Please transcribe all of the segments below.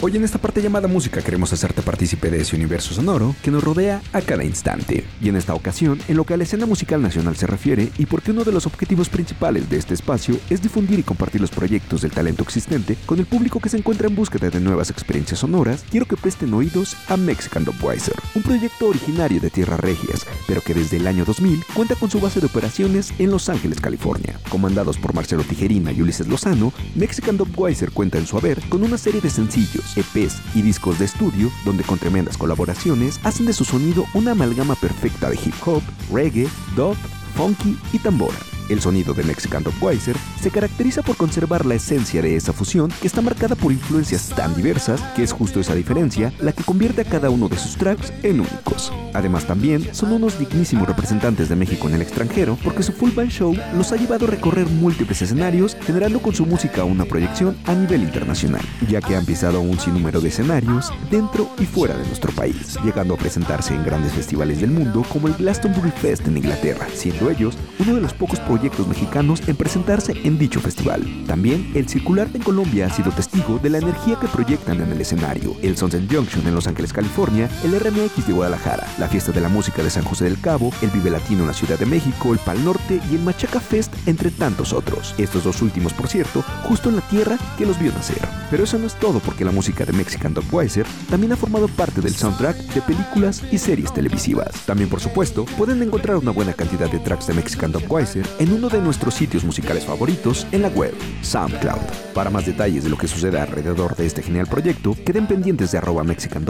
Hoy en esta parte llamada música queremos hacerte partícipe de ese universo sonoro que nos rodea a cada instante. Y en esta ocasión, en lo que a la escena musical nacional se refiere, y porque uno de los objetivos principales de este espacio es difundir y compartir los proyectos del talento existente con el público que se encuentra en búsqueda de nuevas experiencias sonoras, quiero que presten oídos a Mexican Dubweiser, un proyecto originario de Tierras Regias, pero que desde el año 2000 cuenta con su base de operaciones en Los Ángeles, California. Comandados por Marcelo Tijerina y Ulises Lozano, Mexican Dubweiser cuenta en su haber con una serie de sencillos EPs y discos de estudio, donde con tremendas colaboraciones hacen de su sonido una amalgama perfecta de hip hop, reggae, dub, funky y tambora. El sonido de Mexican Weiser se caracteriza por conservar la esencia de esa fusión que está marcada por influencias tan diversas que es justo esa diferencia la que convierte a cada uno de sus tracks en únicos. Además también son unos dignísimos representantes de México en el extranjero porque su full band show los ha llevado a recorrer múltiples escenarios generando con su música una proyección a nivel internacional, ya que han pisado un sinnúmero de escenarios dentro y fuera de nuestro país, llegando a presentarse en grandes festivales del mundo como el Glastonbury Fest en Inglaterra, siendo ellos uno de los pocos proyectos proyectos mexicanos en presentarse en dicho festival. También el Circular de Colombia ha sido testigo de la energía que proyectan en el escenario. El Sunset Junction en Los Ángeles, California, el RMX de Guadalajara, la Fiesta de la Música de San José del Cabo, el Vive Latino en la Ciudad de México, el Pal Norte y el Machaca Fest, entre tantos otros. Estos dos últimos, por cierto, justo en la tierra que los vio nacer. Pero eso no es todo porque la música de Mexican Dogweiser también ha formado parte del soundtrack de películas y series televisivas. También, por supuesto, pueden encontrar una buena cantidad de tracks de Mexican Dogweiser en en uno de nuestros sitios musicales favoritos en la web, SoundCloud. Para más detalles de lo que sucede alrededor de este genial proyecto, queden pendientes de arroba Mexican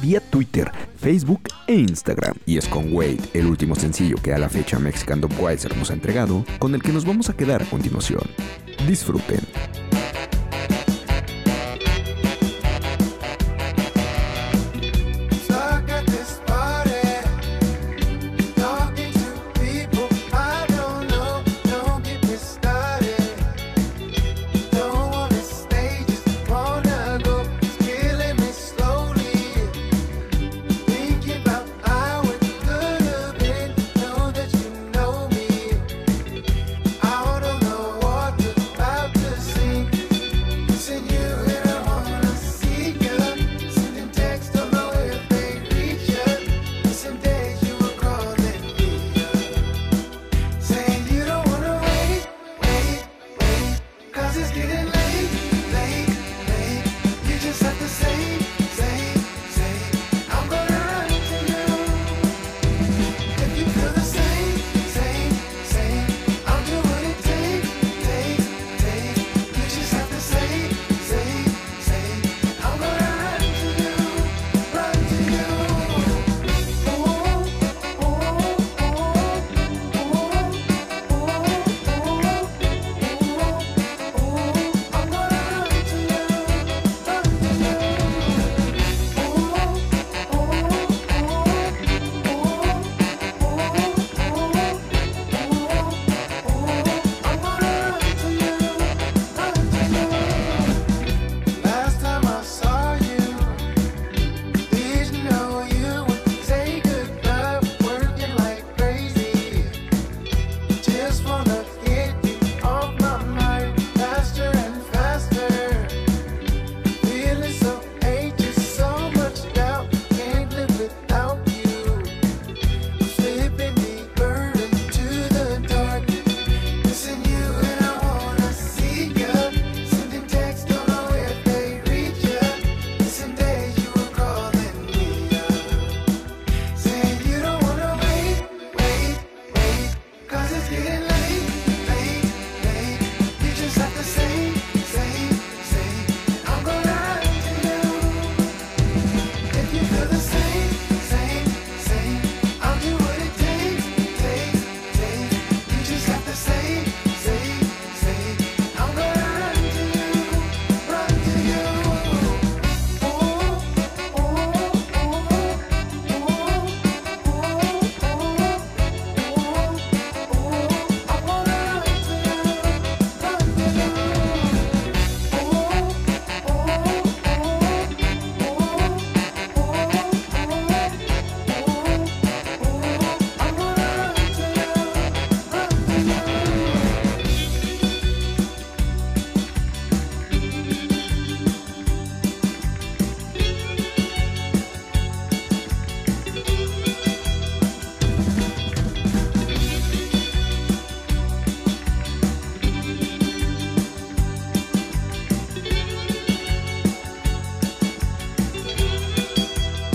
vía Twitter, Facebook e Instagram. Y es con Wade, el último sencillo que a la fecha Mexican Dogweiser nos ha entregado, con el que nos vamos a quedar a continuación. Disfruten.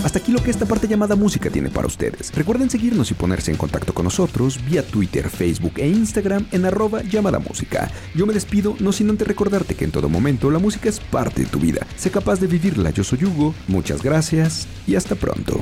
Hasta aquí lo que esta parte llamada música tiene para ustedes. Recuerden seguirnos y ponerse en contacto con nosotros vía Twitter, Facebook e Instagram en arroba llamada música. Yo me despido, no sin antes recordarte que en todo momento la música es parte de tu vida. Sé capaz de vivirla. Yo soy Hugo, muchas gracias y hasta pronto.